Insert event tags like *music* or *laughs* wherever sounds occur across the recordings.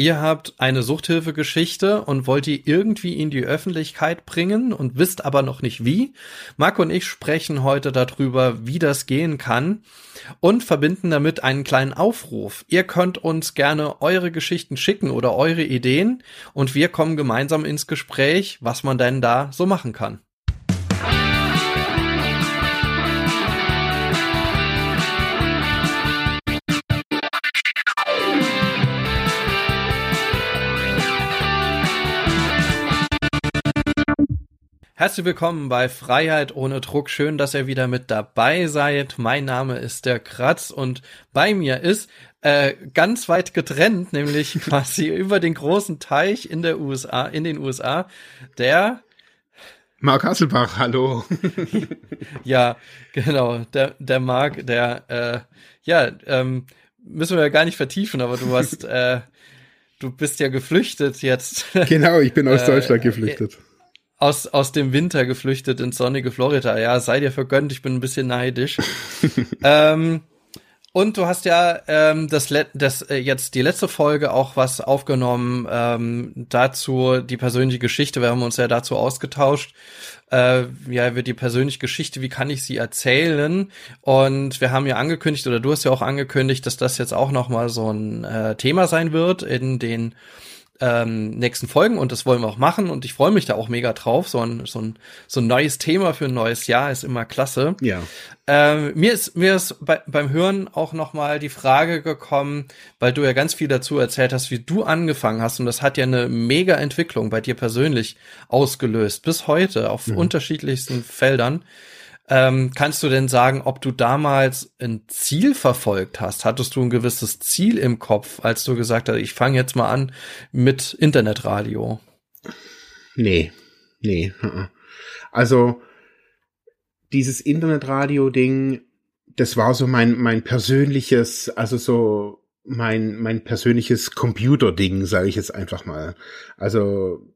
Ihr habt eine Suchthilfegeschichte und wollt die irgendwie in die Öffentlichkeit bringen und wisst aber noch nicht wie. Marco und ich sprechen heute darüber, wie das gehen kann und verbinden damit einen kleinen Aufruf. Ihr könnt uns gerne eure Geschichten schicken oder eure Ideen und wir kommen gemeinsam ins Gespräch, was man denn da so machen kann. Herzlich willkommen bei Freiheit ohne Druck. Schön, dass ihr wieder mit dabei seid. Mein Name ist der Kratz und bei mir ist äh, ganz weit getrennt, nämlich *laughs* quasi über den großen Teich in der USA, in den USA, der Mark Hasselbach, hallo. *laughs* ja, genau, der, der Mark, der, äh, ja, ähm, müssen wir ja gar nicht vertiefen, aber du hast, äh, du bist ja geflüchtet jetzt. Genau, ich bin aus Deutschland äh, geflüchtet aus, aus dem Winter geflüchtet ins sonnige Florida. Ja, sei dir vergönnt, ich bin ein bisschen neidisch. *laughs* ähm, und du hast ja ähm, das, das äh, jetzt die letzte Folge auch was aufgenommen ähm, dazu die persönliche Geschichte. Wir haben uns ja dazu ausgetauscht. Äh, ja, wird die persönliche Geschichte, wie kann ich sie erzählen? Und wir haben ja angekündigt oder du hast ja auch angekündigt, dass das jetzt auch noch mal so ein äh, Thema sein wird in den ähm, nächsten Folgen und das wollen wir auch machen und ich freue mich da auch mega drauf. So ein, so ein, so ein neues Thema für ein neues Jahr ist immer klasse. Ja. Ähm, mir ist, mir ist bei, beim Hören auch nochmal die Frage gekommen, weil du ja ganz viel dazu erzählt hast, wie du angefangen hast und das hat ja eine mega Entwicklung bei dir persönlich ausgelöst, bis heute auf mhm. unterschiedlichsten Feldern. Ähm, kannst du denn sagen, ob du damals ein Ziel verfolgt hast? Hattest du ein gewisses Ziel im Kopf, als du gesagt hast, ich fange jetzt mal an mit Internetradio? Nee, nee. Also dieses Internetradio-Ding, das war so mein, mein persönliches, also so mein, mein persönliches Computer-Ding, sage ich jetzt einfach mal. Also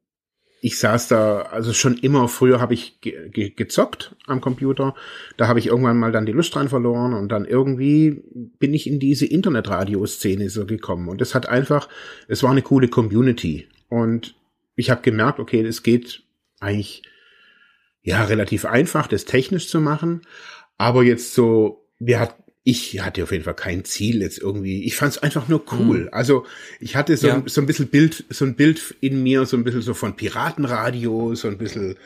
ich saß da, also schon immer früher habe ich ge ge gezockt am Computer. Da habe ich irgendwann mal dann die Lust dran verloren und dann irgendwie bin ich in diese Internetradio-Szene so gekommen. Und es hat einfach, es war eine coole Community. Und ich habe gemerkt, okay, es geht eigentlich ja relativ einfach, das technisch zu machen. Aber jetzt so, wir hat, ich hatte auf jeden Fall kein Ziel jetzt irgendwie. Ich fand es einfach nur cool. Mhm. Also ich hatte so, ja. so ein bisschen Bild, so ein Bild in mir, so ein bisschen so von Piratenradio, so ein bisschen,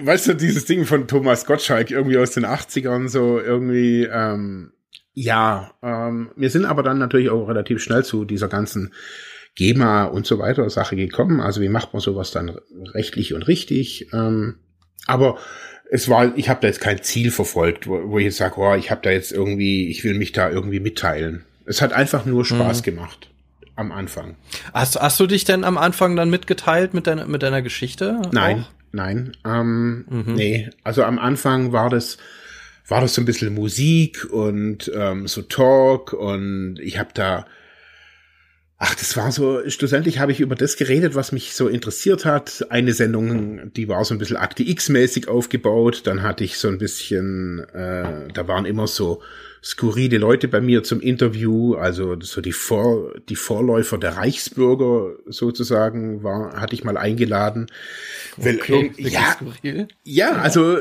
weißt du, dieses Ding von Thomas Gottschalk irgendwie aus den 80ern, so irgendwie, ähm, ja, ähm, wir sind aber dann natürlich auch relativ schnell zu dieser ganzen GEMA und so weiter Sache gekommen. Also wie macht man sowas dann rechtlich und richtig? Ähm, aber es war, ich habe da jetzt kein Ziel verfolgt, wo, wo ich jetzt sage, oh, ich habe da jetzt irgendwie, ich will mich da irgendwie mitteilen. Es hat einfach nur Spaß mhm. gemacht am Anfang. Hast, hast du dich denn am Anfang dann mitgeteilt mit deiner, mit deiner Geschichte? Nein, auch? nein. Ähm, mhm. Nee, also am Anfang war das, war das so ein bisschen Musik und ähm, so Talk und ich habe da Ach, das war so, schlussendlich habe ich über das geredet, was mich so interessiert hat. Eine Sendung, die war so ein bisschen Akte X-mäßig aufgebaut. Dann hatte ich so ein bisschen, äh, da waren immer so skurrile Leute bei mir zum Interview, also so die Vor, die Vorläufer der Reichsbürger sozusagen war, hatte ich mal eingeladen. Okay, Weil, ja, ja, ja, also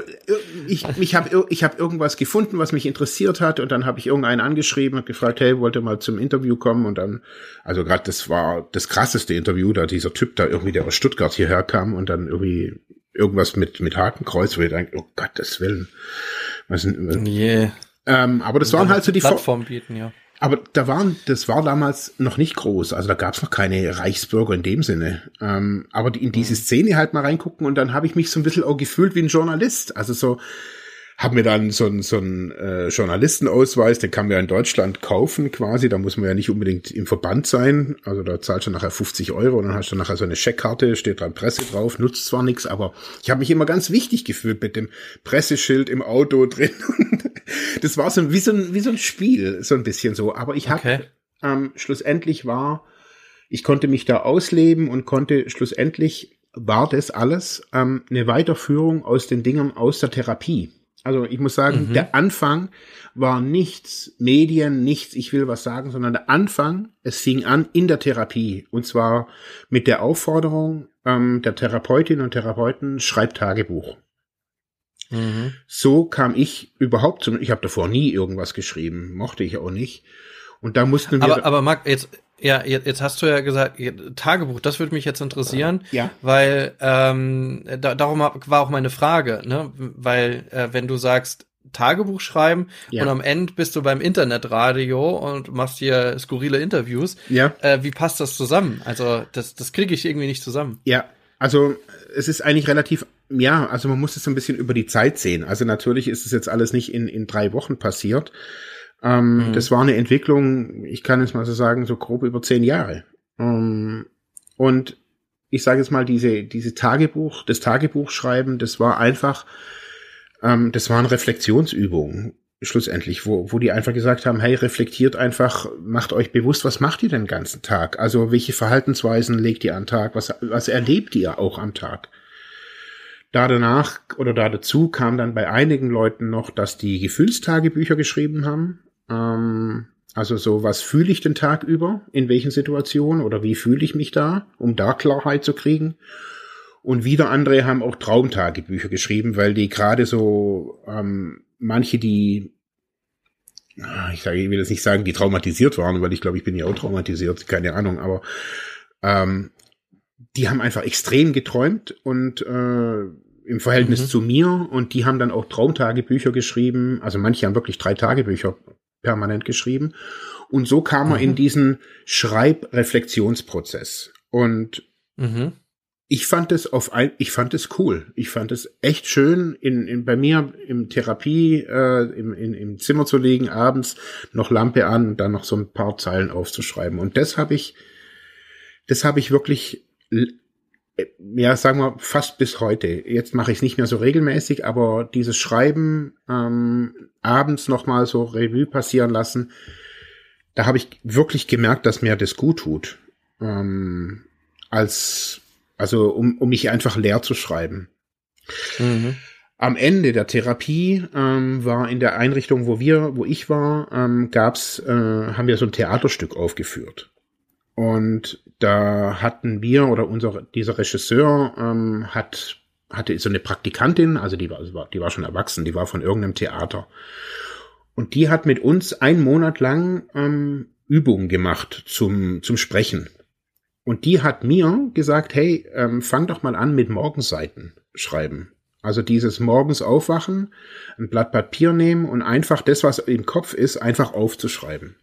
ich, ich habe ich hab irgendwas gefunden, was mich interessiert hat und dann habe ich irgendeinen angeschrieben und gefragt, hey, wollte mal zum Interview kommen und dann, also gerade das war das krasseste Interview, da dieser Typ da irgendwie, der aus Stuttgart hierher kam und dann irgendwie irgendwas mit, mit Hakenkreuz, wo ich denke, oh Gottes Willen. Was, yeah. Ähm, aber das waren halt so die Plattform bieten, ja. Aber da waren, das war damals noch nicht groß, also da gab es noch keine Reichsbürger in dem Sinne. Ähm, aber die, in diese mhm. Szene halt mal reingucken und dann habe ich mich so ein bisschen auch gefühlt wie ein Journalist. Also so, habe mir dann so einen so einen äh, Journalistenausweis, den kann man ja in Deutschland kaufen quasi, da muss man ja nicht unbedingt im Verband sein, also da zahlst du nachher 50 Euro und dann hast du nachher so eine Scheckkarte, steht dran Presse drauf, nutzt zwar nichts, aber ich habe mich immer ganz wichtig gefühlt mit dem Presseschild im Auto *laughs* drin. das war so wie so ein, wie so ein Spiel, so ein bisschen so, aber ich habe okay. ähm, schlussendlich war, ich konnte mich da ausleben und konnte schlussendlich war das alles ähm, eine Weiterführung aus den Dingen aus der Therapie. Also ich muss sagen, mhm. der Anfang war nichts Medien, nichts, ich will was sagen, sondern der Anfang, es fing an in der Therapie. Und zwar mit der Aufforderung ähm, der Therapeutin und Therapeuten, schreibt Tagebuch. Mhm. So kam ich überhaupt zum, ich habe davor nie irgendwas geschrieben, mochte ich auch nicht. Und da mussten wir. Aber, aber Marc, jetzt, ja, jetzt hast du ja gesagt, Tagebuch, das würde mich jetzt interessieren, ja. weil ähm, da, darum war auch meine Frage, ne? Weil äh, wenn du sagst Tagebuch schreiben ja. und am Ende bist du beim Internetradio und machst hier skurrile Interviews, ja. Äh, wie passt das zusammen? Also das, das kriege ich irgendwie nicht zusammen. Ja, also es ist eigentlich relativ, ja, also man muss es so ein bisschen über die Zeit sehen. Also natürlich ist es jetzt alles nicht in, in drei Wochen passiert. Ähm, mhm. Das war eine Entwicklung, ich kann es mal so sagen, so grob über zehn Jahre. Ähm, und ich sage jetzt mal, diese, diese Tagebuch, das Tagebuchschreiben, das war einfach, ähm, das waren Reflexionsübungen schlussendlich, wo, wo die einfach gesagt haben, hey, reflektiert einfach, macht euch bewusst, was macht ihr den ganzen Tag? Also welche Verhaltensweisen legt ihr am Tag? Was, was erlebt ihr auch am Tag? Da danach oder da dazu kam dann bei einigen Leuten noch, dass die Gefühlstagebücher geschrieben haben. Ähm, also so, was fühle ich den Tag über, in welchen Situationen oder wie fühle ich mich da, um da Klarheit zu kriegen. Und wieder andere haben auch Traumtagebücher geschrieben, weil die gerade so ähm, manche, die ich sage, ich will jetzt nicht sagen, die traumatisiert waren, weil ich glaube, ich bin ja auch traumatisiert, keine Ahnung, aber ähm, die haben einfach extrem geträumt und äh, im Verhältnis mhm. zu mir und die haben dann auch Traumtagebücher geschrieben. Also manche haben wirklich drei Tagebücher permanent geschrieben. Und so kam mhm. er in diesen Schreibreflexionsprozess. Und mhm. ich fand es auf ein, ich fand es cool. Ich fand es echt schön, in, in bei mir im Therapie äh, im, in, im Zimmer zu liegen, abends noch Lampe an und dann noch so ein paar Zeilen aufzuschreiben. Und das habe ich, das habe ich wirklich ja, sagen wir fast bis heute. Jetzt mache ich es nicht mehr so regelmäßig, aber dieses Schreiben ähm, abends nochmal so Revue passieren lassen, da habe ich wirklich gemerkt, dass mir das gut tut. Ähm, als, also um, um mich einfach leer zu schreiben. Mhm. Am Ende der Therapie ähm, war in der Einrichtung, wo wir, wo ich war, ähm, gab's, äh, haben wir so ein Theaterstück aufgeführt. Und da hatten wir oder unser dieser Regisseur ähm, hat hatte so eine Praktikantin, also die war die war schon erwachsen, die war von irgendeinem Theater. Und die hat mit uns einen Monat lang ähm, Übungen gemacht zum zum Sprechen. Und die hat mir gesagt, hey, ähm, fang doch mal an mit Morgenseiten schreiben. Also dieses morgens aufwachen, ein Blatt Papier nehmen und einfach das, was im Kopf ist, einfach aufzuschreiben.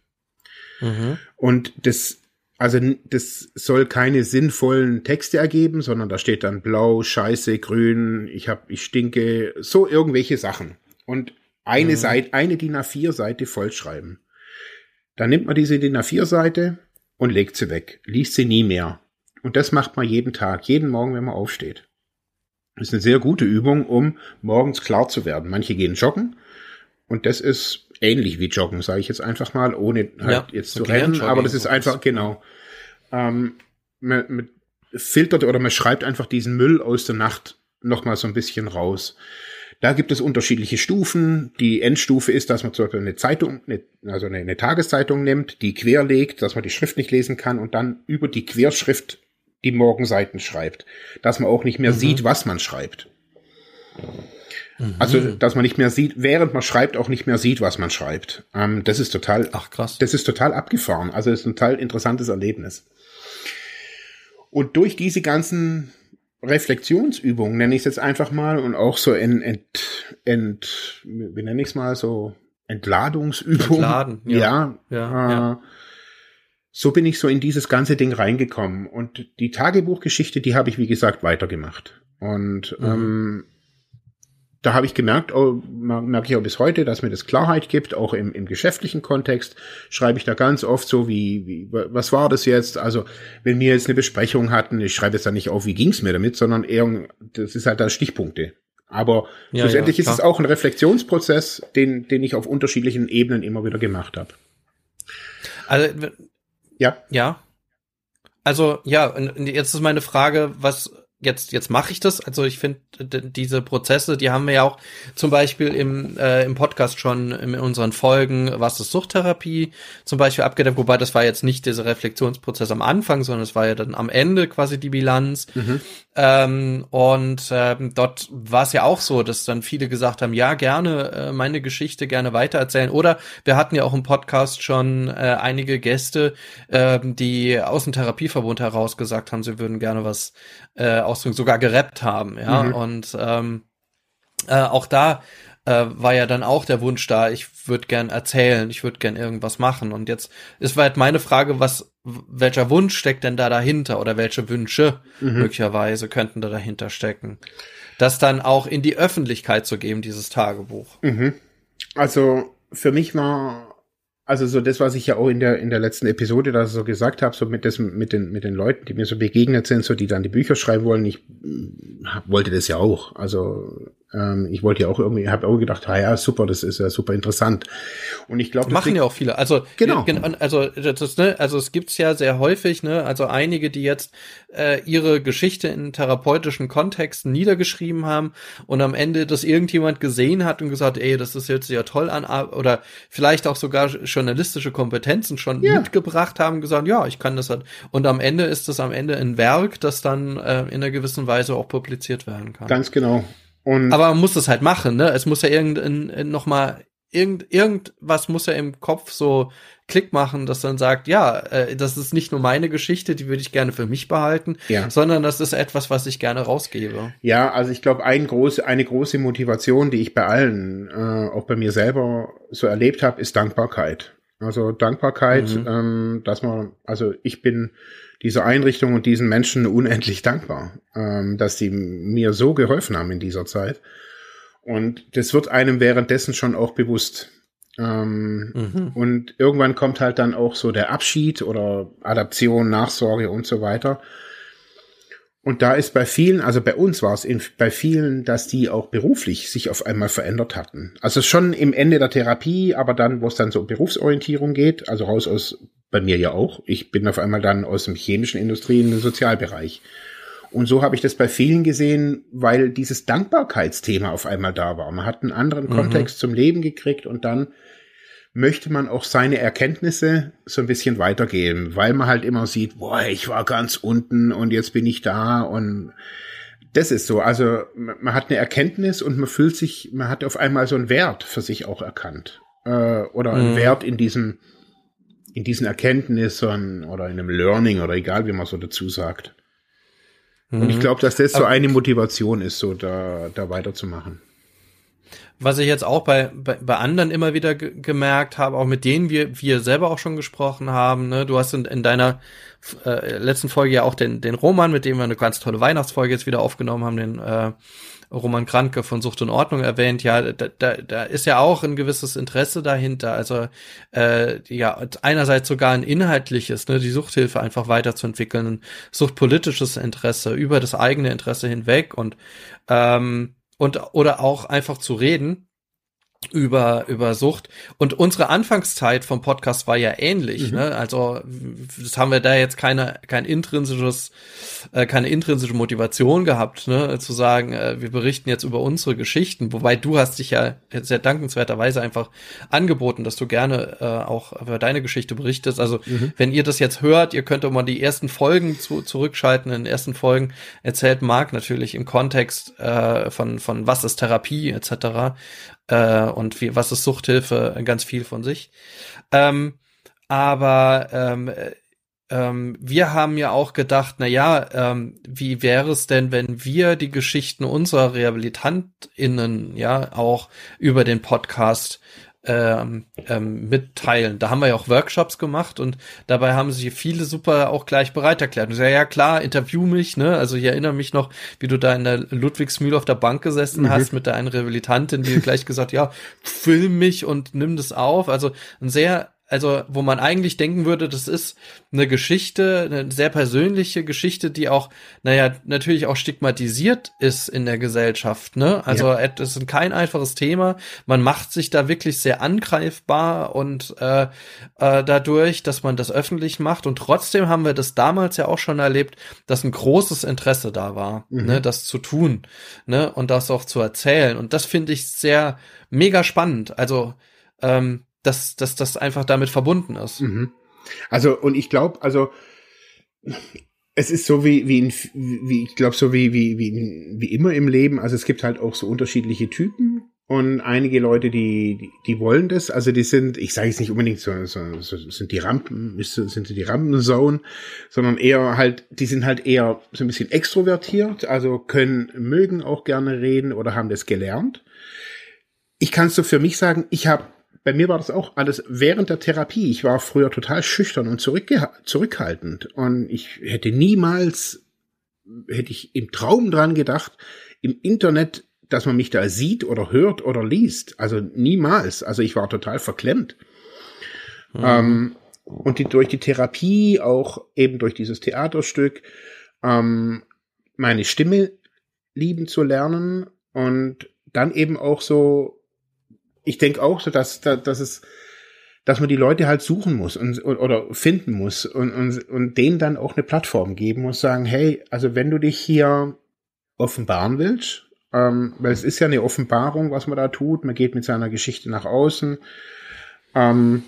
Mhm. Und das also das soll keine sinnvollen Texte ergeben, sondern da steht dann blau, scheiße, grün, ich hab, ich stinke, so irgendwelche Sachen. Und eine mhm. Seite, eine DIN A4 Seite vollschreiben. Dann nimmt man diese DIN A4 Seite und legt sie weg, liest sie nie mehr. Und das macht man jeden Tag, jeden Morgen, wenn man aufsteht. Das ist eine sehr gute Übung, um morgens klar zu werden. Manche gehen joggen und das ist ähnlich wie Joggen, sage ich jetzt einfach mal, ohne halt ja, jetzt zu rennen, aber das ist einfach, genau. Ähm, man, man filtert oder man schreibt einfach diesen Müll aus der Nacht nochmal so ein bisschen raus. Da gibt es unterschiedliche Stufen. Die Endstufe ist, dass man zum Beispiel eine Zeitung, eine, also eine, eine Tageszeitung nimmt, die querlegt, dass man die Schrift nicht lesen kann und dann über die Querschrift die Morgenseiten schreibt, dass man auch nicht mehr mhm. sieht, was man schreibt. Mhm. Also, dass man nicht mehr sieht, während man schreibt, auch nicht mehr sieht, was man schreibt. Ähm, das ist total, ach krass. Das ist total abgefahren. Also, es ist ein total interessantes Erlebnis. Und durch diese ganzen Reflexionsübungen, nenne ich es jetzt einfach mal, und auch so ent, ent, ent wie nenne ich es mal, so Entladungsübungen. Entladen, ja. Ja, ja, äh, ja. So bin ich so in dieses ganze Ding reingekommen. Und die Tagebuchgeschichte, die habe ich, wie gesagt, weitergemacht. Und mhm. ähm, da habe ich gemerkt, oh, merke ich auch bis heute, dass mir das Klarheit gibt, auch im, im geschäftlichen Kontext schreibe ich da ganz oft so, wie, wie, was war das jetzt? Also, wenn wir jetzt eine Besprechung hatten, ich schreibe jetzt da nicht auf, wie ging's mir damit, sondern eher, das ist halt da Stichpunkte. Aber ja, schlussendlich ja, ist es auch ein Reflexionsprozess, den, den ich auf unterschiedlichen Ebenen immer wieder gemacht habe. Also, ja. Ja. Also, ja, jetzt ist meine Frage, was jetzt, jetzt mache ich das. Also ich finde, diese Prozesse, die haben wir ja auch zum Beispiel im, äh, im Podcast schon in unseren Folgen, was ist Suchttherapie zum Beispiel abgedeckt, wobei das war jetzt nicht dieser Reflexionsprozess am Anfang, sondern es war ja dann am Ende quasi die Bilanz. Mhm. Ähm, und ähm, dort war es ja auch so, dass dann viele gesagt haben, ja, gerne äh, meine Geschichte gerne weitererzählen. Oder wir hatten ja auch im Podcast schon äh, einige Gäste, äh, die aus dem Therapieverbund heraus gesagt haben, sie würden gerne was äh, ausdrücken, sogar gerappt haben, ja. Mhm. Und ähm, äh, auch da äh, war ja dann auch der Wunsch da, ich würde gern erzählen, ich würde gern irgendwas machen. Und jetzt ist halt meine Frage, was, welcher Wunsch steckt denn da dahinter oder welche Wünsche mhm. möglicherweise könnten da dahinter stecken? Das dann auch in die Öffentlichkeit zu geben, dieses Tagebuch. Mhm. Also für mich war also so das, was ich ja auch in der in der letzten Episode da so gesagt habe, so mit das mit den mit den Leuten, die mir so begegnet sind, so die dann die Bücher schreiben wollen, ich wollte das ja auch. Also ähm, ich wollte ja auch irgendwie, habe auch gedacht, ah ja, super, das ist ja super interessant. Und ich glaube, machen ja auch viele. Also genau, also das, ne, also es gibt's ja sehr häufig, ne, also einige, die jetzt äh, ihre Geschichte in therapeutischen Kontexten niedergeschrieben haben und am Ende das irgendjemand gesehen hat und gesagt, ey, das ist jetzt ja toll an oder vielleicht auch sogar journalistische Kompetenzen schon ja. mitgebracht haben, gesagt, ja, ich kann das halt. Und am Ende ist es am Ende ein Werk, das dann äh, in einer gewissen Weise auch publiziert werden kann. Ganz genau. Und Aber man muss das halt machen, ne? Es muss ja irgendein noch mal irgend irgendwas muss ja im Kopf so Klick machen, dass dann sagt, ja, äh, das ist nicht nur meine Geschichte, die würde ich gerne für mich behalten, ja. sondern das ist etwas, was ich gerne rausgebe. Ja, also ich glaube, ein groß, eine große Motivation, die ich bei allen, äh, auch bei mir selber so erlebt habe, ist Dankbarkeit. Also Dankbarkeit, mhm. ähm, dass man, also ich bin dieser Einrichtung und diesen Menschen unendlich dankbar, ähm, dass sie mir so geholfen haben in dieser Zeit. Und das wird einem währenddessen schon auch bewusst. Ähm, mhm. Und irgendwann kommt halt dann auch so der Abschied oder Adaption, Nachsorge und so weiter. Und da ist bei vielen, also bei uns war es in, bei vielen, dass die auch beruflich sich auf einmal verändert hatten. Also schon im Ende der Therapie, aber dann, wo es dann so um Berufsorientierung geht, also raus aus, bei mir ja auch. Ich bin auf einmal dann aus dem chemischen Industrie in den Sozialbereich. Und so habe ich das bei vielen gesehen, weil dieses Dankbarkeitsthema auf einmal da war. Man hat einen anderen mhm. Kontext zum Leben gekriegt und dann möchte man auch seine Erkenntnisse so ein bisschen weitergeben, weil man halt immer sieht, boah, ich war ganz unten und jetzt bin ich da und das ist so. Also man hat eine Erkenntnis und man fühlt sich, man hat auf einmal so einen Wert für sich auch erkannt äh, oder einen mhm. Wert in diesem in diesen Erkenntnissen oder in einem Learning oder egal wie man so dazu sagt. Mhm. Und ich mhm. glaube, dass das so eine Motivation ist, so da da weiterzumachen was ich jetzt auch bei, bei, bei anderen immer wieder gemerkt habe, auch mit denen wir, wir selber auch schon gesprochen haben, ne? du hast in, in deiner äh, letzten Folge ja auch den, den Roman, mit dem wir eine ganz tolle Weihnachtsfolge jetzt wieder aufgenommen haben, den äh, Roman Kranke von Sucht und Ordnung erwähnt, ja, da, da, da ist ja auch ein gewisses Interesse dahinter. Also äh, ja, einerseits sogar ein inhaltliches, ne, die Suchthilfe einfach weiterzuentwickeln, ein suchtpolitisches Interesse über das eigene Interesse hinweg und ähm, und oder auch einfach zu reden über über Sucht. Und unsere Anfangszeit vom Podcast war ja ähnlich mhm. ne? Also das haben wir da jetzt keine kein intrinsisches äh, keine intrinsische Motivation gehabt ne? Zu sagen äh, wir berichten jetzt über unsere Geschichten. Wobei du hast dich ja sehr dankenswerterweise einfach angeboten dass du gerne äh, auch über deine Geschichte berichtest. Also mhm. wenn ihr das jetzt hört ihr könnt doch mal die ersten Folgen zu, zurückschalten. In den ersten Folgen erzählt Marc natürlich im Kontext äh, von von was ist Therapie etc äh, und wie, was ist Suchthilfe, ganz viel von sich. Ähm, aber ähm, äh, ähm, wir haben ja auch gedacht, na ja, ähm, wie wäre es denn, wenn wir die Geschichten unserer RehabilitantInnen ja auch über den Podcast ähm, ähm, mitteilen. Da haben wir ja auch Workshops gemacht und dabei haben sie viele super auch gleich bereit erklärt. Und ja, ja klar, interview mich, ne? Also ich erinnere mich noch, wie du da in der Ludwigsmühle auf der Bank gesessen mhm. hast mit der einen Rehabilitantin, die gleich gesagt, ja, film mich und nimm das auf. Also ein sehr also wo man eigentlich denken würde, das ist eine Geschichte, eine sehr persönliche Geschichte, die auch, naja, natürlich auch stigmatisiert ist in der Gesellschaft, ne? Also ja. es ist kein einfaches Thema. Man macht sich da wirklich sehr angreifbar und äh, äh, dadurch, dass man das öffentlich macht. Und trotzdem haben wir das damals ja auch schon erlebt, dass ein großes Interesse da war, mhm. ne, das zu tun, ne, und das auch zu erzählen. Und das finde ich sehr mega spannend. Also ähm, dass, dass das einfach damit verbunden ist. Mhm. Also, und ich glaube, also es ist so wie, wie, in, wie ich glaube, so wie, wie, wie, wie immer im Leben. Also es gibt halt auch so unterschiedliche Typen und einige Leute, die, die, die wollen das. Also die sind, ich sage jetzt nicht unbedingt so, so, so sind die Rampen, sind die Rampenzone, sondern eher halt, die sind halt eher so ein bisschen extrovertiert, also können, mögen auch gerne reden oder haben das gelernt. Ich kann es so für mich sagen, ich habe bei mir war das auch alles während der Therapie. Ich war früher total schüchtern und zurückhaltend und ich hätte niemals, hätte ich im Traum dran gedacht, im Internet, dass man mich da sieht oder hört oder liest. Also niemals. Also ich war total verklemmt. Mhm. Ähm, und die, durch die Therapie, auch eben durch dieses Theaterstück, ähm, meine Stimme lieben zu lernen und dann eben auch so ich denke auch so, dass, dass es, dass man die Leute halt suchen muss und, oder finden muss und, und, und denen dann auch eine Plattform geben muss, sagen, hey, also wenn du dich hier offenbaren willst, ähm, weil es ist ja eine Offenbarung, was man da tut, man geht mit seiner Geschichte nach außen. Ähm,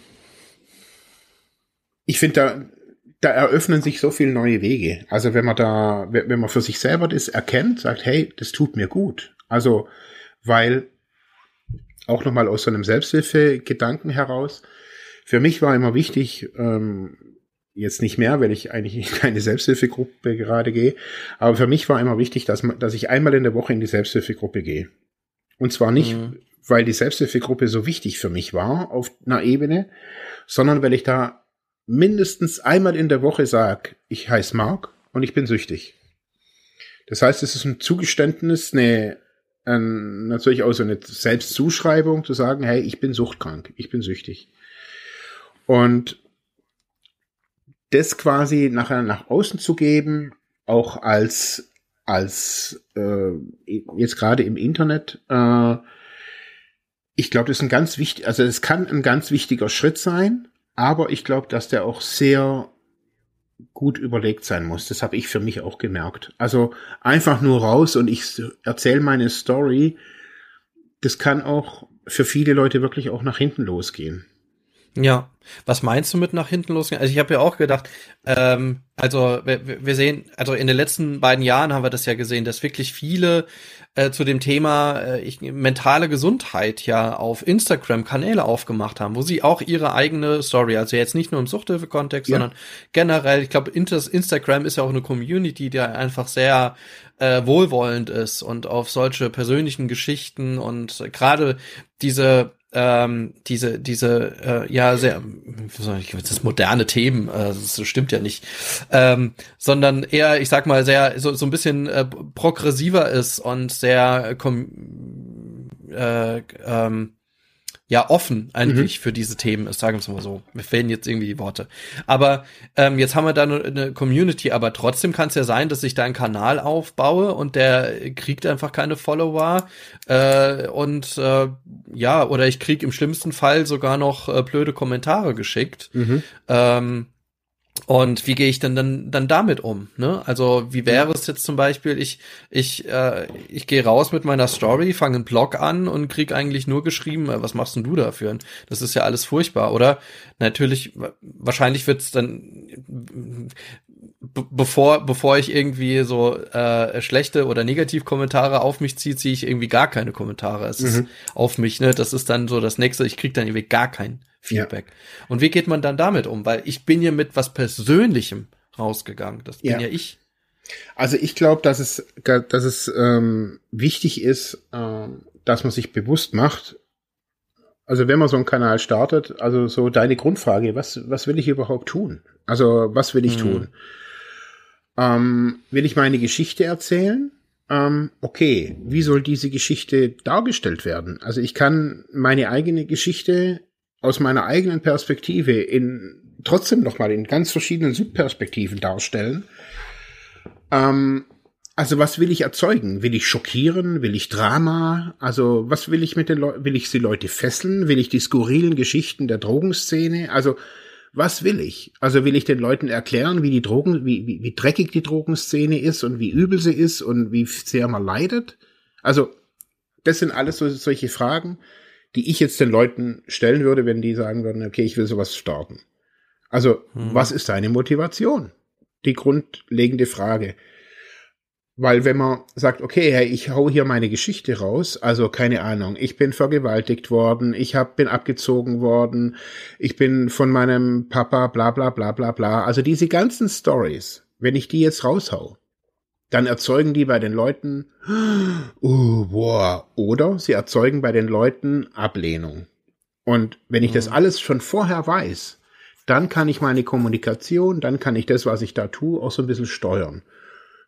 ich finde, da, da eröffnen sich so viele neue Wege. Also wenn man da, wenn man für sich selber das erkennt, sagt, hey, das tut mir gut. Also, weil auch nochmal aus so einem Selbsthilfegedanken heraus. Für mich war immer wichtig, ähm, jetzt nicht mehr, weil ich eigentlich in keine Selbsthilfegruppe gerade gehe, aber für mich war immer wichtig, dass, man, dass ich einmal in der Woche in die Selbsthilfegruppe gehe. Und zwar nicht, mhm. weil die Selbsthilfegruppe so wichtig für mich war auf einer Ebene, sondern weil ich da mindestens einmal in der Woche sage, ich heiße Mark und ich bin süchtig. Das heißt, es ist ein Zugeständnis, eine, ähm, natürlich auch so eine Selbstzuschreibung zu sagen, hey, ich bin suchtkrank, ich bin süchtig. Und das quasi nachher nach außen zu geben, auch als als äh, jetzt gerade im Internet, äh, ich glaube, das ist ein ganz wichtig, also es kann ein ganz wichtiger Schritt sein, aber ich glaube, dass der auch sehr gut überlegt sein muss. Das habe ich für mich auch gemerkt. Also einfach nur raus und ich erzähle meine Story, das kann auch für viele Leute wirklich auch nach hinten losgehen. Ja, was meinst du mit nach hinten losgehen? Also ich habe ja auch gedacht, ähm, also wir, wir sehen, also in den letzten beiden Jahren haben wir das ja gesehen, dass wirklich viele äh, zu dem Thema äh, ich, mentale Gesundheit ja auf Instagram Kanäle aufgemacht haben, wo sie auch ihre eigene Story, also jetzt nicht nur im Suchthilfe-Kontext, ja. sondern generell, ich glaube, Instagram ist ja auch eine Community, die einfach sehr äh, wohlwollend ist und auf solche persönlichen Geschichten und gerade diese ähm, diese diese äh, ja sehr ich, das moderne Themen äh, das stimmt ja nicht. Ähm, sondern eher ich sag mal sehr so so ein bisschen äh, progressiver ist und sehr äh, ähm, ja offen eigentlich mhm. für diese Themen ist, sagen wir es mal so. Mir fehlen jetzt irgendwie die Worte. Aber ähm, jetzt haben wir da eine Community, aber trotzdem kann es ja sein, dass ich da einen Kanal aufbaue und der kriegt einfach keine Follower äh, und äh, ja, oder ich krieg im schlimmsten Fall sogar noch äh, blöde Kommentare geschickt. Mhm. Ähm, und wie gehe ich denn dann, dann damit um? Ne? Also wie wäre es jetzt zum Beispiel, ich, ich, äh, ich gehe raus mit meiner Story, fange einen Blog an und krieg eigentlich nur geschrieben, äh, was machst denn du dafür? Das ist ja alles furchtbar, oder? Natürlich, wahrscheinlich wird's dann, bevor, bevor ich irgendwie so äh, schlechte oder Negativkommentare auf mich ziehe, ziehe ich irgendwie gar keine Kommentare. Es mhm. ist auf mich, ne? Das ist dann so das nächste, ich krieg dann irgendwie gar keinen. Feedback. Ja. Und wie geht man dann damit um? Weil ich bin hier mit was Persönlichem rausgegangen. Das bin ja, ja ich. Also ich glaube, dass es, dass es ähm, wichtig ist, ähm, dass man sich bewusst macht. Also wenn man so einen Kanal startet, also so deine Grundfrage, was, was will ich überhaupt tun? Also was will ich mhm. tun? Ähm, will ich meine Geschichte erzählen? Ähm, okay, wie soll diese Geschichte dargestellt werden? Also ich kann meine eigene Geschichte aus meiner eigenen Perspektive in trotzdem nochmal in ganz verschiedenen Subperspektiven darstellen. Ähm, also was will ich erzeugen? Will ich schockieren? Will ich Drama? Also was will ich mit den Leuten? Will ich die Leute fesseln? Will ich die skurrilen Geschichten der Drogenszene? Also was will ich? Also will ich den Leuten erklären, wie die Drogen, wie, wie, wie dreckig die Drogenszene ist und wie übel sie ist und wie sehr man leidet? Also das sind alles so, solche Fragen, die ich jetzt den Leuten stellen würde, wenn die sagen würden, okay, ich will sowas starten. Also, hm. was ist deine Motivation? Die grundlegende Frage. Weil wenn man sagt, okay, ich hau hier meine Geschichte raus, also keine Ahnung, ich bin vergewaltigt worden, ich hab, bin abgezogen worden, ich bin von meinem Papa, bla bla bla bla bla. Also diese ganzen Stories, wenn ich die jetzt raushau, dann erzeugen die bei den Leuten, *gasps* oh, boah, oder sie erzeugen bei den Leuten Ablehnung. Und wenn ich mhm. das alles schon vorher weiß, dann kann ich meine Kommunikation, dann kann ich das, was ich da tue, auch so ein bisschen steuern.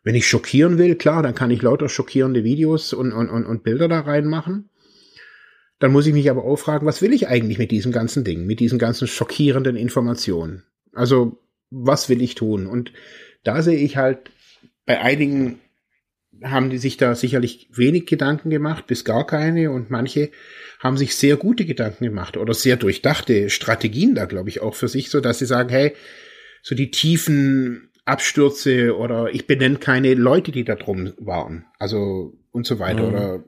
Wenn ich schockieren will, klar, dann kann ich lauter schockierende Videos und, und, und, und Bilder da reinmachen. Dann muss ich mich aber auch fragen, was will ich eigentlich mit diesem ganzen Ding, mit diesen ganzen schockierenden Informationen? Also, was will ich tun? Und da sehe ich halt, bei einigen haben die sich da sicherlich wenig Gedanken gemacht, bis gar keine, und manche haben sich sehr gute Gedanken gemacht oder sehr durchdachte Strategien da, glaube ich, auch für sich, so dass sie sagen, hey, so die tiefen Abstürze oder ich benenne keine Leute, die da drum waren. Also und so weiter. Mhm. Oder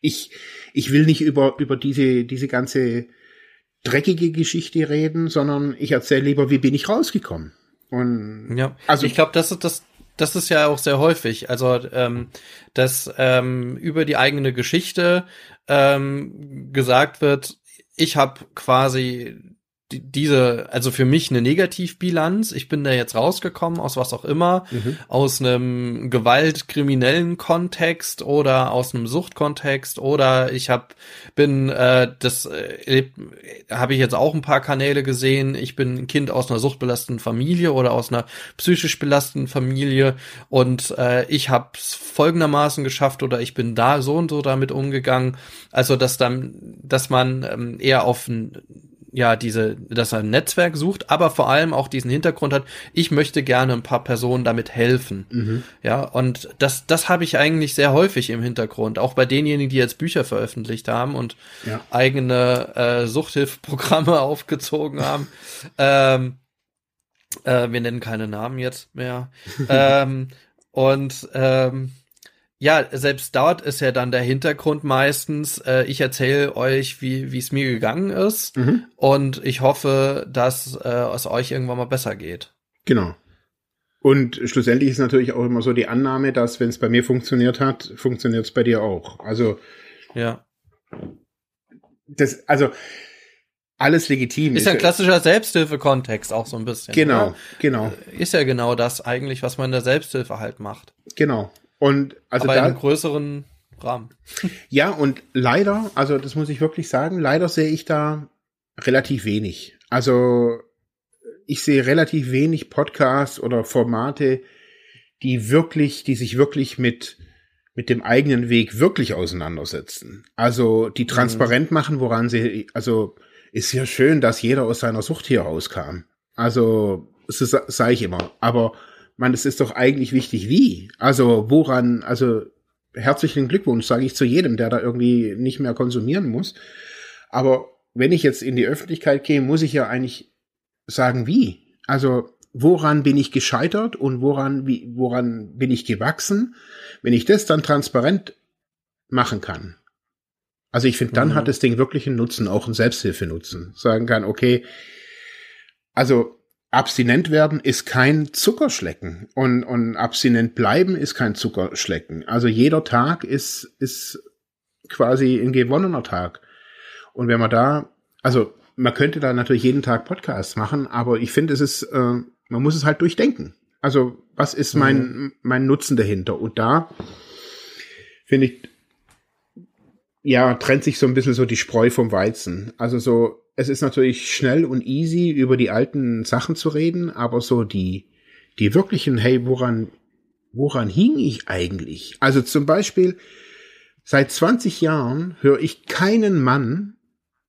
ich, ich will nicht über, über diese, diese ganze dreckige Geschichte reden, sondern ich erzähle lieber, wie bin ich rausgekommen. Und ja, also ich glaube, das ist das, das ist ja auch sehr häufig. Also, ähm, dass ähm, über die eigene Geschichte ähm, gesagt wird, ich habe quasi diese, also für mich eine Negativbilanz. Ich bin da jetzt rausgekommen, aus was auch immer, mhm. aus einem gewaltkriminellen Kontext oder aus einem Suchtkontext oder ich hab, bin, äh, das äh, habe ich jetzt auch ein paar Kanäle gesehen. Ich bin ein Kind aus einer suchtbelasteten Familie oder aus einer psychisch belasteten Familie und äh, ich habe es folgendermaßen geschafft oder ich bin da so und so damit umgegangen. Also dass dann, dass man ähm, eher auf ein ja, diese, dass er ein Netzwerk sucht, aber vor allem auch diesen Hintergrund hat, ich möchte gerne ein paar Personen damit helfen. Mhm. Ja, und das, das habe ich eigentlich sehr häufig im Hintergrund, auch bei denjenigen, die jetzt Bücher veröffentlicht haben und ja. eigene äh, Suchthilfeprogramme *laughs* aufgezogen haben. ähm, äh, wir nennen keine Namen jetzt mehr. *laughs* ähm, und ähm, ja, selbst dort ist ja dann der Hintergrund meistens, äh, ich erzähle euch, wie es mir gegangen ist mhm. und ich hoffe, dass äh, es euch irgendwann mal besser geht. Genau. Und schlussendlich ist natürlich auch immer so die Annahme, dass wenn es bei mir funktioniert hat, funktioniert es bei dir auch. Also ja. Das, also alles legitim. Ist ja ein klassischer Selbsthilfe-Kontext auch so ein bisschen. Genau, oder? genau. Ist ja genau das eigentlich, was man in der Selbsthilfe halt macht. Genau. Und also Aber da, in einem größeren Rahmen. *laughs* Ja, und leider, also das muss ich wirklich sagen, leider sehe ich da relativ wenig. Also ich sehe relativ wenig Podcasts oder Formate, die wirklich, die sich wirklich mit mit dem eigenen Weg wirklich auseinandersetzen. Also die transparent mhm. machen, woran sie, also ist ja schön, dass jeder aus seiner Sucht hier rauskam. Also, das sage ich immer. Aber man, es ist doch eigentlich wichtig, wie. Also woran, also herzlichen Glückwunsch, sage ich zu jedem, der da irgendwie nicht mehr konsumieren muss. Aber wenn ich jetzt in die Öffentlichkeit gehe, muss ich ja eigentlich sagen, wie. Also woran bin ich gescheitert und woran, wie, woran bin ich gewachsen? Wenn ich das dann transparent machen kann. Also ich finde, dann mhm. hat das Ding wirklich einen Nutzen, auch einen Selbsthilfenutzen. Sagen kann, okay, also abstinent werden ist kein Zuckerschlecken und, und abstinent bleiben ist kein Zuckerschlecken. Also jeder Tag ist, ist quasi ein gewonnener Tag. Und wenn man da, also man könnte da natürlich jeden Tag Podcasts machen, aber ich finde, es ist, äh, man muss es halt durchdenken. Also was ist mein, mhm. mein Nutzen dahinter? Und da finde ich, ja, trennt sich so ein bisschen so die Spreu vom Weizen. Also so, es ist natürlich schnell und easy, über die alten Sachen zu reden, aber so die, die wirklichen, hey, woran, woran hing ich eigentlich? Also zum Beispiel, seit 20 Jahren höre ich keinen Mann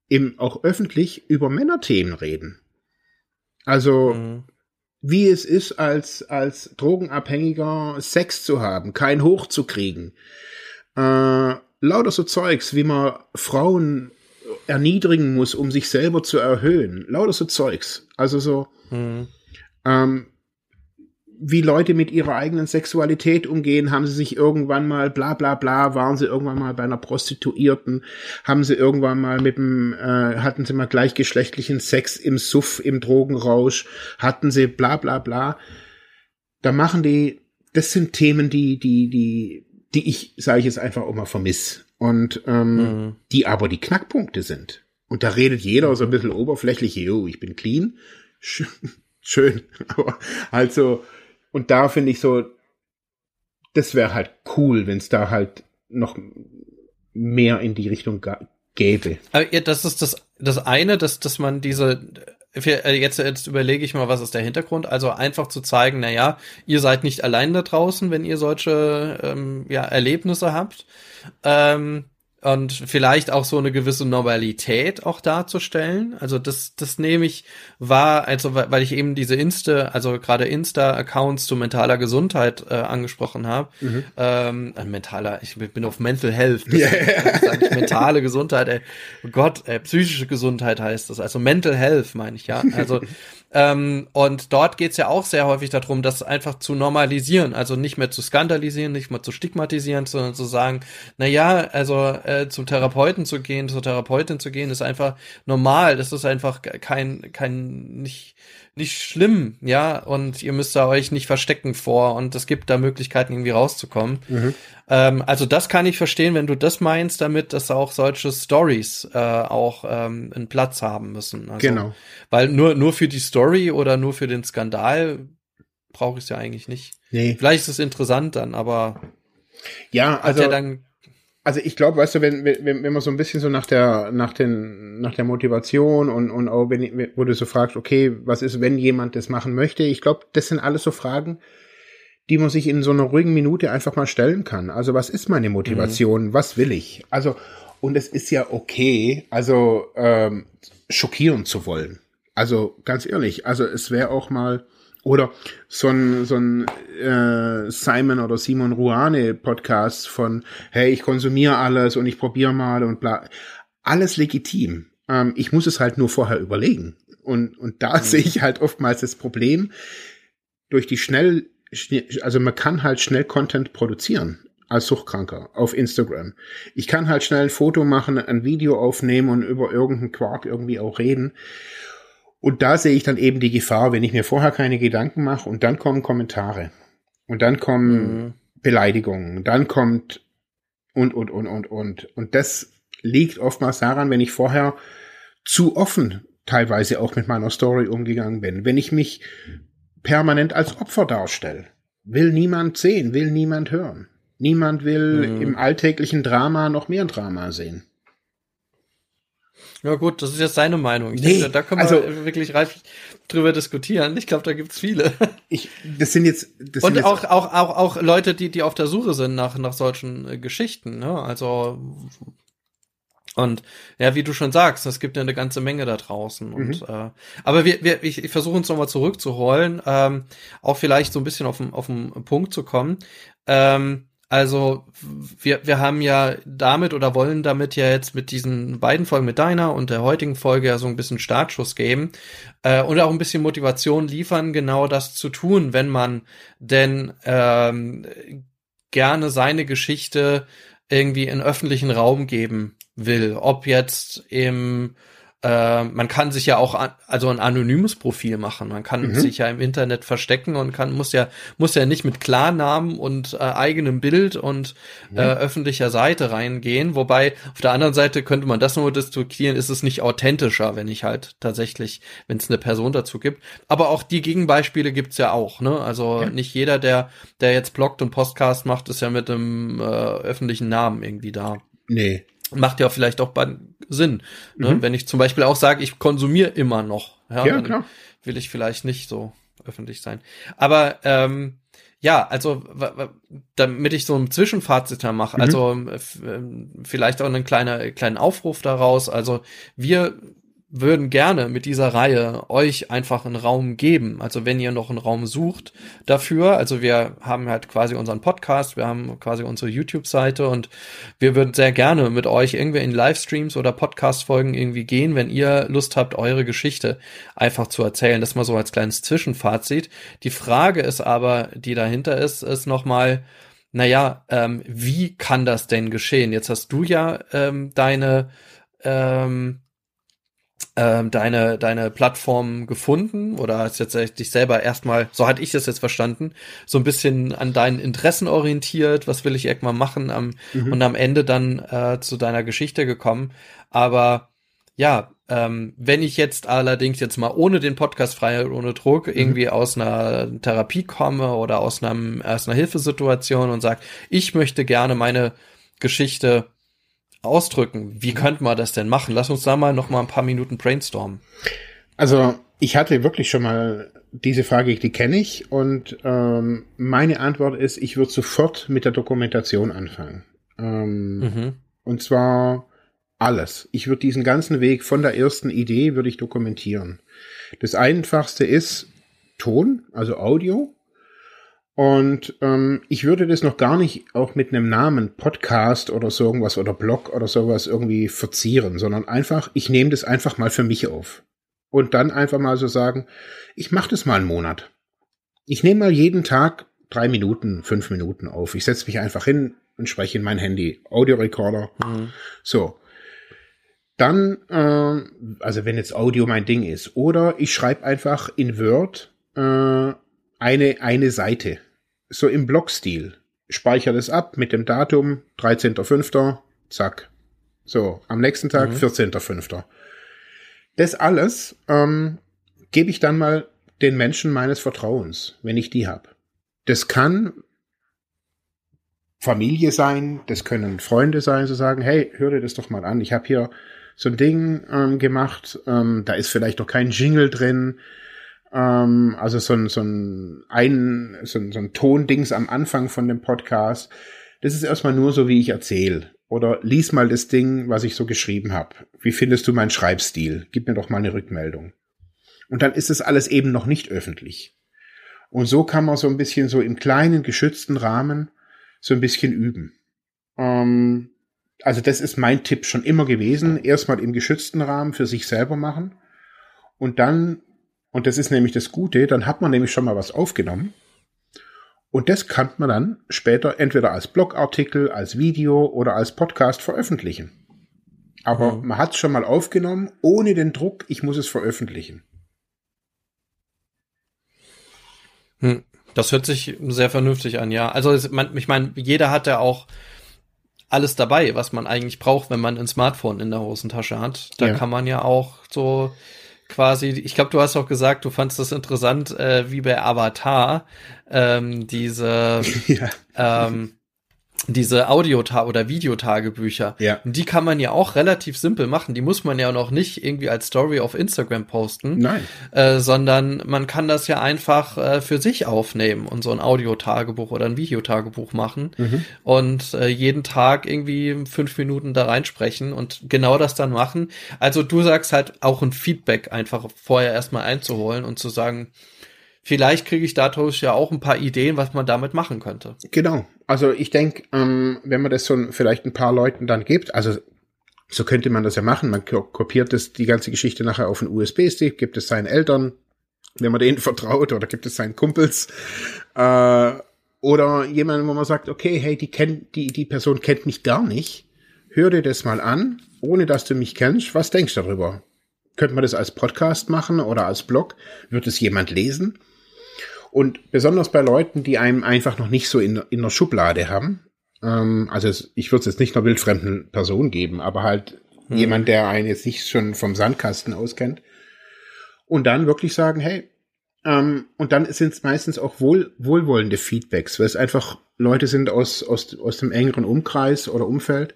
eben auch öffentlich über Männerthemen reden. Also, mhm. wie es ist, als, als Drogenabhängiger Sex zu haben, kein Hoch zu kriegen. Äh, lauter so Zeugs, wie man Frauen erniedrigen muss, um sich selber zu erhöhen. Lauter so Zeugs. Also so, mhm. ähm, wie Leute mit ihrer eigenen Sexualität umgehen, haben sie sich irgendwann mal bla bla bla, waren sie irgendwann mal bei einer Prostituierten, haben sie irgendwann mal mit dem, äh, hatten sie mal gleichgeschlechtlichen Sex im Suff, im Drogenrausch, hatten sie bla bla bla. Da machen die, das sind Themen, die, die, die, die ich, sage ich jetzt einfach auch mal, vermiss. Und ähm, mhm. die aber die Knackpunkte sind. Und da redet jeder so ein bisschen oberflächlich, yo, ich bin clean. *laughs* Schön. Aber also, und da finde ich so, das wäre halt cool, wenn es da halt noch mehr in die Richtung gäbe. Aber ja, das ist das, das eine, dass, dass man diese, jetzt, jetzt überlege ich mal, was ist der Hintergrund? Also einfach zu zeigen, na ja, ihr seid nicht allein da draußen, wenn ihr solche ähm, ja, Erlebnisse habt. Ähm, und vielleicht auch so eine gewisse Normalität auch darzustellen. Also das, das nehme ich wahr, also weil ich eben diese Insta, also gerade Insta-Accounts zu mentaler Gesundheit äh, angesprochen habe. Mhm. Ähm, äh, mentaler, ich bin auf Mental Health. Das yeah. sage ich mentale Gesundheit, ey. Oh Gott, äh, psychische Gesundheit heißt das. Also Mental Health meine ich, ja. Also *laughs* Ähm, und dort geht's ja auch sehr häufig darum, das einfach zu normalisieren, also nicht mehr zu skandalisieren, nicht mehr zu stigmatisieren, sondern zu sagen, na ja, also äh, zum Therapeuten zu gehen, zur Therapeutin zu gehen, ist einfach normal. Das ist einfach kein, kein, nicht, nicht schlimm, ja, und ihr müsst da euch nicht verstecken vor und es gibt da Möglichkeiten, irgendwie rauszukommen. Mhm. Ähm, also das kann ich verstehen, wenn du das meinst, damit, dass auch solche Stories äh, auch ähm, einen Platz haben müssen. Also, genau. Weil nur, nur für die Story oder nur für den Skandal brauche ich es ja eigentlich nicht. Nee. Vielleicht ist es interessant dann, aber ja, also ja dann also ich glaube, weißt du, wenn, wenn, wenn man so ein bisschen so nach der, nach den, nach der Motivation und, und auch wenn, wo du so fragst, okay, was ist, wenn jemand das machen möchte? Ich glaube, das sind alles so Fragen, die man sich in so einer ruhigen Minute einfach mal stellen kann. Also was ist meine Motivation? Mhm. Was will ich? Also, und es ist ja okay, also ähm, schockieren zu wollen. Also ganz ehrlich, also es wäre auch mal, oder so ein, so ein äh, Simon oder Simon Ruane Podcast von, hey, ich konsumiere alles und ich probiere mal und bla. Alles legitim. Ähm, ich muss es halt nur vorher überlegen. Und, und da mhm. sehe ich halt oftmals das Problem, durch die schnell, also man kann halt schnell Content produzieren als Suchtkranker auf Instagram. Ich kann halt schnell ein Foto machen, ein Video aufnehmen und über irgendeinen Quark irgendwie auch reden. Und da sehe ich dann eben die Gefahr, wenn ich mir vorher keine Gedanken mache und dann kommen Kommentare und dann kommen mhm. Beleidigungen, dann kommt und, und, und, und, und. Und das liegt oftmals daran, wenn ich vorher zu offen teilweise auch mit meiner Story umgegangen bin. Wenn ich mich permanent als Opfer darstelle, will niemand sehen, will niemand hören. Niemand will mhm. im alltäglichen Drama noch mehr Drama sehen. Ja gut, das ist jetzt seine Meinung. Ich nee, denke, da können wir also, wirklich reif drüber diskutieren. Ich glaube, da gibt's viele. *laughs* Ich, das sind jetzt das und sind auch jetzt auch auch auch Leute, die die auf der Suche sind nach nach solchen äh, Geschichten. Ne? Also und ja, wie du schon sagst, es gibt ja eine ganze Menge da draußen. Und mhm. äh, aber wir, wir ich, ich versuche uns nochmal zurückzuholen, ähm, auch vielleicht so ein bisschen auf den auf den Punkt zu kommen. Ähm, also wir, wir haben ja damit oder wollen damit ja jetzt mit diesen beiden Folgen mit deiner und der heutigen Folge ja so ein bisschen Startschuss geben äh, und auch ein bisschen Motivation liefern, genau das zu tun, wenn man denn ähm, gerne seine Geschichte irgendwie in öffentlichen Raum geben will. Ob jetzt im äh, man kann sich ja auch an, also ein anonymes Profil machen. Man kann mhm. sich ja im Internet verstecken und kann muss ja muss ja nicht mit Klarnamen und äh, eigenem Bild und mhm. äh, öffentlicher Seite reingehen. Wobei auf der anderen Seite könnte man das nur diskutieren, ist es nicht authentischer, wenn ich halt tatsächlich, wenn es eine Person dazu gibt. Aber auch die Gegenbeispiele gibt's ja auch. Ne? Also ja. nicht jeder, der der jetzt bloggt und Podcast macht, ist ja mit einem äh, öffentlichen Namen irgendwie da. Nee, macht ja vielleicht auch Sinn. Ne? Mhm. Wenn ich zum Beispiel auch sage, ich konsumiere immer noch, ja, ja klar. will ich vielleicht nicht so öffentlich sein. Aber ähm, ja, also damit ich so ein Zwischenfazit da mache, mhm. also ähm, vielleicht auch einen kleiner kleinen Aufruf daraus. Also wir würden gerne mit dieser Reihe euch einfach einen Raum geben. Also wenn ihr noch einen Raum sucht dafür, also wir haben halt quasi unseren Podcast, wir haben quasi unsere YouTube-Seite und wir würden sehr gerne mit euch irgendwie in Livestreams oder Podcast-Folgen irgendwie gehen, wenn ihr Lust habt, eure Geschichte einfach zu erzählen. Das mal so als kleines Zwischenfazit. Die Frage ist aber, die dahinter ist, ist nochmal, naja, ähm, wie kann das denn geschehen? Jetzt hast du ja ähm, deine ähm, ähm, deine, deine Plattform gefunden oder hast jetzt dich selber erstmal, so hatte ich das jetzt verstanden, so ein bisschen an deinen Interessen orientiert, was will ich irgendwann machen am, mhm. und am Ende dann äh, zu deiner Geschichte gekommen. Aber ja, ähm, wenn ich jetzt allerdings jetzt mal ohne den Podcast Freiheit ohne Druck mhm. irgendwie aus einer Therapie komme oder aus, einem, aus einer Hilfesituation und sage, ich möchte gerne meine Geschichte ausdrücken. Wie könnte man das denn machen? Lass uns da mal noch mal ein paar Minuten brainstormen. Also ich hatte wirklich schon mal diese Frage, die kenne ich und ähm, meine Antwort ist, ich würde sofort mit der Dokumentation anfangen. Ähm, mhm. Und zwar alles. Ich würde diesen ganzen Weg von der ersten Idee würde ich dokumentieren. Das einfachste ist Ton, also Audio. Und ähm, ich würde das noch gar nicht auch mit einem Namen Podcast oder so irgendwas oder Blog oder sowas irgendwie verzieren, sondern einfach, ich nehme das einfach mal für mich auf. Und dann einfach mal so sagen, ich mache das mal einen Monat. Ich nehme mal jeden Tag drei Minuten, fünf Minuten auf. Ich setze mich einfach hin und spreche in mein Handy. Audiorekorder. Mhm. So. Dann, äh, also wenn jetzt Audio mein Ding ist, oder ich schreibe einfach in Word äh, eine, eine Seite so im Blockstil. Speicher das ab mit dem Datum 13.05. Zack. So, am nächsten Tag mhm. 14.05. Das alles ähm, gebe ich dann mal den Menschen meines Vertrauens, wenn ich die habe. Das kann Familie sein, das können Freunde sein, so sagen, hey, hör dir das doch mal an. Ich habe hier so ein Ding ähm, gemacht, ähm, da ist vielleicht noch kein Jingle drin, ähm, also so ein, so ein, ein, so ein, so ein Tondings am Anfang von dem Podcast. Das ist erstmal nur so, wie ich erzähle. Oder lies mal das Ding, was ich so geschrieben habe. Wie findest du meinen Schreibstil? Gib mir doch mal eine Rückmeldung. Und dann ist das alles eben noch nicht öffentlich. Und so kann man so ein bisschen so im kleinen, geschützten Rahmen so ein bisschen üben. Ähm, also das ist mein Tipp schon immer gewesen. Erstmal im geschützten Rahmen für sich selber machen und dann und das ist nämlich das Gute, dann hat man nämlich schon mal was aufgenommen. Und das kann man dann später entweder als Blogartikel, als Video oder als Podcast veröffentlichen. Aber mhm. man hat es schon mal aufgenommen, ohne den Druck, ich muss es veröffentlichen. Hm, das hört sich sehr vernünftig an, ja. Also ich meine, jeder hat ja auch alles dabei, was man eigentlich braucht, wenn man ein Smartphone in der Hosentasche hat. Da ja. kann man ja auch so quasi, ich glaube, du hast auch gesagt, du fandst das interessant, äh, wie bei Avatar, ähm, diese *laughs* ja. ähm, diese Audiota- oder Videotagebücher, ja. die kann man ja auch relativ simpel machen. Die muss man ja noch nicht irgendwie als Story auf Instagram posten, Nein. Äh, sondern man kann das ja einfach äh, für sich aufnehmen und so ein Audiotagebuch oder ein Videotagebuch machen mhm. und äh, jeden Tag irgendwie fünf Minuten da reinsprechen und genau das dann machen. Also du sagst halt auch ein Feedback einfach vorher erstmal einzuholen und zu sagen, vielleicht kriege ich dadurch ja auch ein paar Ideen, was man damit machen könnte. Genau. Also ich denke, ähm, wenn man das so vielleicht ein paar Leuten dann gibt, also so könnte man das ja machen. Man kopiert das, die ganze Geschichte nachher auf einen USB-Stick, gibt es seinen Eltern, wenn man denen *laughs* vertraut, oder gibt es seinen Kumpels. Äh, oder jemanden, wo man sagt, okay, hey, die kennt, die, die Person kennt mich gar nicht. Hör dir das mal an, ohne dass du mich kennst. Was denkst du darüber? Könnte man das als Podcast machen oder als Blog? Wird es jemand lesen? Und besonders bei Leuten, die einem einfach noch nicht so in, in der Schublade haben, ähm, also es, ich würde es jetzt nicht einer wildfremden Person geben, aber halt hm. jemand, der einen jetzt nicht schon vom Sandkasten auskennt. Und dann wirklich sagen, hey, ähm, und dann sind es meistens auch wohl, wohlwollende Feedbacks, weil es einfach Leute sind aus, aus, aus dem engeren Umkreis oder Umfeld.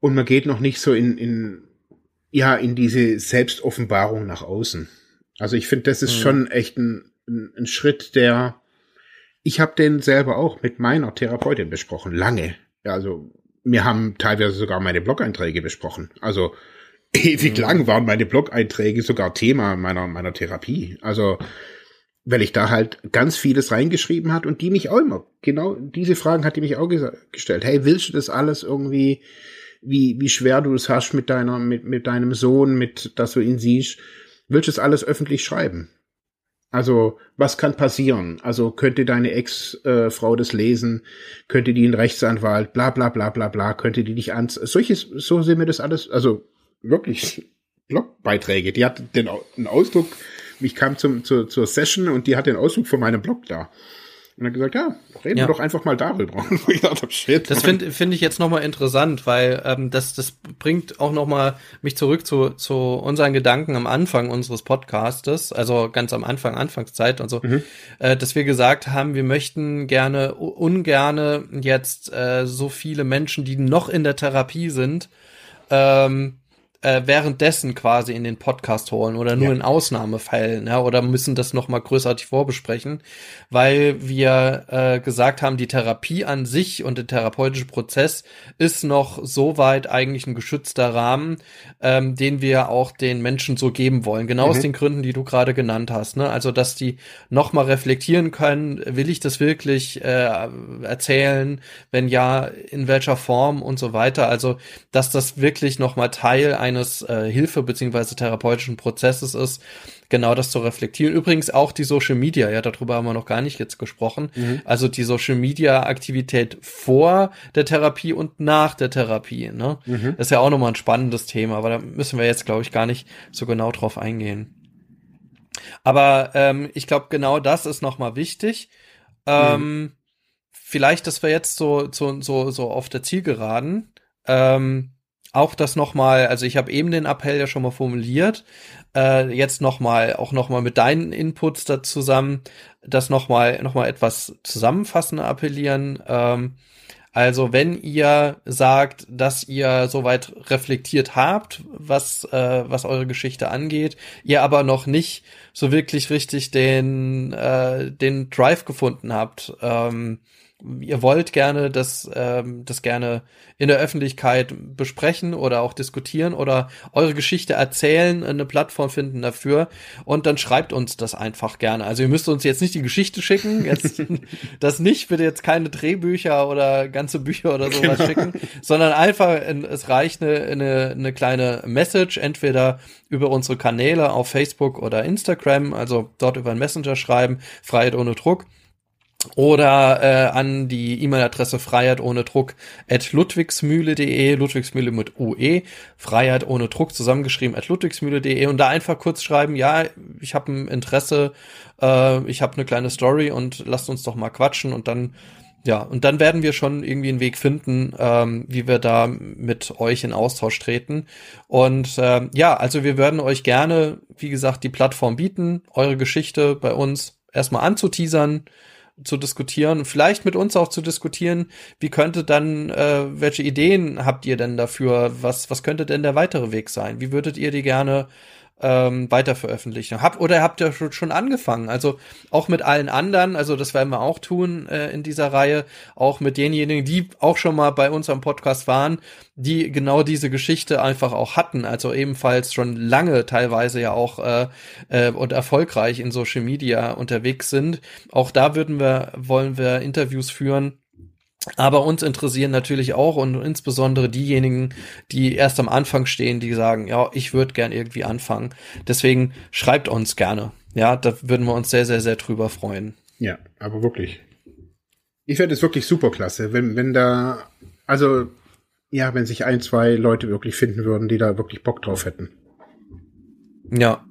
Und man geht noch nicht so in, in, ja, in diese Selbstoffenbarung nach außen. Also ich finde, das ist hm. schon echt ein, ein, ein Schritt, der, ich habe den selber auch mit meiner Therapeutin besprochen, lange. Ja, also wir haben teilweise sogar meine Blog-Einträge besprochen. Also *laughs* ewig mhm. lang waren meine Blog-Einträge sogar Thema meiner, meiner Therapie. Also, weil ich da halt ganz vieles reingeschrieben hat und die mich auch immer, genau diese Fragen hat die mich auch gestellt. Hey, willst du das alles irgendwie, wie, wie schwer du es hast mit deiner, mit, mit deinem Sohn, mit, dass du ihn siehst? Willst du das alles öffentlich schreiben? Also, was kann passieren? Also, könnte deine Ex-Frau das lesen? Könnte die einen Rechtsanwalt? Bla, bla, bla, bla, bla. Könnte die dich ans, solches, so sehen wir das alles, also, wirklich Blogbeiträge. Die hat den, Ausdruck, ich kam zum, zur, zur Session und die hat den Ausdruck von meinem Blog da. Und dann gesagt, ja, reden ja. wir doch einfach mal darüber. *laughs* Shit, das finde find ich jetzt nochmal interessant, weil ähm, das, das bringt auch nochmal mich zurück zu, zu unseren Gedanken am Anfang unseres Podcastes, also ganz am Anfang, Anfangszeit und so, mhm. äh, dass wir gesagt haben, wir möchten gerne, ungerne jetzt äh, so viele Menschen, die noch in der Therapie sind, ähm, äh, währenddessen quasi in den Podcast holen oder nur ja. in Ausnahmefällen, ja, oder müssen das nochmal größartig vorbesprechen, weil wir äh, gesagt haben, die Therapie an sich und der therapeutische Prozess ist noch so weit eigentlich ein geschützter Rahmen, ähm, den wir auch den Menschen so geben wollen. Genau mhm. aus den Gründen, die du gerade genannt hast. Ne? Also, dass die nochmal reflektieren können, will ich das wirklich äh, erzählen, wenn ja, in welcher Form und so weiter. Also, dass das wirklich nochmal Teil eines eines äh, Hilfe- beziehungsweise therapeutischen Prozesses ist, genau das zu reflektieren. Übrigens auch die Social Media, ja, darüber haben wir noch gar nicht jetzt gesprochen. Mhm. Also die Social Media Aktivität vor der Therapie und nach der Therapie, ne? Mhm. Das ist ja auch nochmal ein spannendes Thema, aber da müssen wir jetzt, glaube ich, gar nicht so genau drauf eingehen. Aber ähm, ich glaube, genau das ist nochmal wichtig. Ähm, mhm. Vielleicht, dass wir jetzt so, so, so, so auf der Zielgeraden ähm, auch das nochmal, also ich habe eben den Appell ja schon mal formuliert, äh, jetzt nochmal, auch nochmal mit deinen Inputs da zusammen, das nochmal noch mal etwas zusammenfassender appellieren. Ähm, also wenn ihr sagt, dass ihr soweit reflektiert habt, was, äh, was eure Geschichte angeht, ihr aber noch nicht so wirklich richtig den, äh, den Drive gefunden habt, ähm, ihr wollt gerne das, ähm, das gerne in der Öffentlichkeit besprechen oder auch diskutieren oder eure Geschichte erzählen, eine Plattform finden dafür und dann schreibt uns das einfach gerne. Also ihr müsst uns jetzt nicht die Geschichte schicken, jetzt *laughs* das nicht, bitte jetzt keine Drehbücher oder ganze Bücher oder sowas genau. schicken, sondern einfach, es reicht eine, eine, eine kleine Message, entweder über unsere Kanäle auf Facebook oder Instagram, also dort über einen Messenger schreiben, Freiheit ohne Druck oder äh, an die E-Mail-Adresse Freiheit ohne Druck at ludwigsmühle.de, Ludwigsmühle mit UE, Freiheit ohne Druck zusammengeschrieben at ludwigsmühle.de und da einfach kurz schreiben, ja, ich habe ein Interesse, äh, ich habe eine kleine Story und lasst uns doch mal quatschen und dann ja, und dann werden wir schon irgendwie einen Weg finden, ähm, wie wir da mit euch in Austausch treten. Und äh, ja, also wir würden euch gerne, wie gesagt, die Plattform bieten, eure Geschichte bei uns erstmal anzuteasern, zu diskutieren, vielleicht mit uns auch zu diskutieren, wie könnte dann, äh, welche Ideen habt ihr denn dafür? Was, was könnte denn der weitere Weg sein? Wie würdet ihr die gerne ähm, weiter veröffentlichen. Hab, oder habt ihr schon angefangen? Also auch mit allen anderen, also das werden wir auch tun äh, in dieser Reihe, auch mit denjenigen, die auch schon mal bei uns am Podcast waren, die genau diese Geschichte einfach auch hatten, also ebenfalls schon lange teilweise ja auch äh, äh, und erfolgreich in Social Media unterwegs sind. Auch da würden wir, wollen wir Interviews führen aber uns interessieren natürlich auch und insbesondere diejenigen, die erst am Anfang stehen, die sagen, ja, ich würde gern irgendwie anfangen. Deswegen schreibt uns gerne. Ja, da würden wir uns sehr, sehr, sehr drüber freuen. Ja, aber wirklich. Ich fände es wirklich super klasse, wenn, wenn da, also, ja, wenn sich ein, zwei Leute wirklich finden würden, die da wirklich Bock drauf hätten. Ja.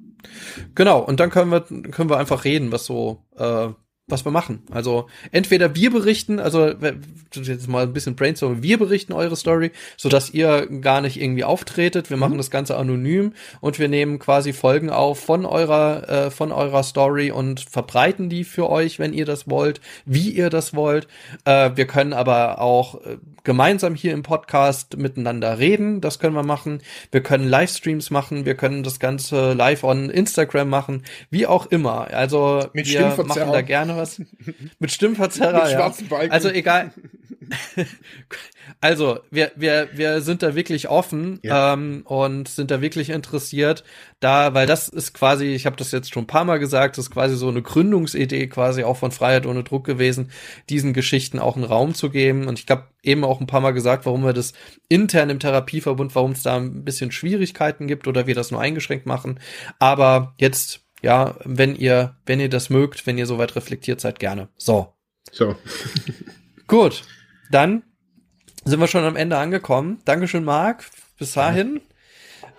Genau, und dann können wir, können wir einfach reden, was so, äh, was wir machen. Also entweder wir berichten, also jetzt mal ein bisschen brainstormen, wir berichten eure Story, so dass ihr gar nicht irgendwie auftretet. Wir mhm. machen das Ganze anonym und wir nehmen quasi Folgen auf von eurer äh, von eurer Story und verbreiten die für euch, wenn ihr das wollt, wie ihr das wollt. Äh, wir können aber auch äh, gemeinsam hier im Podcast miteinander reden. Das können wir machen. Wir können Livestreams machen. Wir können das Ganze live on Instagram machen, wie auch immer. Also Mit wir machen da gerne was? Mit Stimmverzerrer, Mit ja. schwarzen Balken. Also egal. also, wir, wir, wir sind da wirklich offen Ja. ähm, und sind da wirklich interessiert, da, weil das ist quasi, ich habe das jetzt schon ein paar Mal gesagt, das ist quasi so eine Gründungsidee quasi auch von Freiheit ohne Druck gewesen, diesen Geschichten auch einen Raum zu geben. Und ich habe eben auch ein paar Mal gesagt, warum wir das intern im Therapieverbund, warum es da ein bisschen Schwierigkeiten gibt oder wir das nur eingeschränkt machen. Aber jetzt, ja, wenn ihr, wenn ihr das mögt, wenn ihr soweit reflektiert seid, gerne. So. So. *laughs* Gut, dann sind wir schon am Ende angekommen. Dankeschön, Marc. Bis dahin.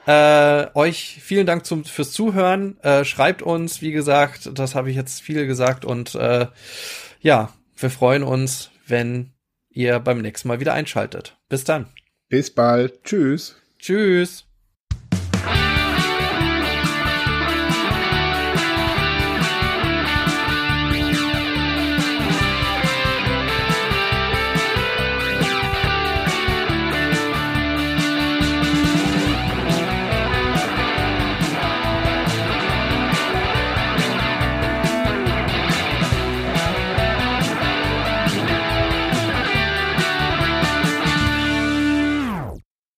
Äh, euch vielen Dank zum, fürs Zuhören. Äh, schreibt uns, wie gesagt, das habe ich jetzt viel gesagt und äh, ja, wir freuen uns, wenn ihr beim nächsten Mal wieder einschaltet. Bis dann. Bis bald. Tschüss. Tschüss.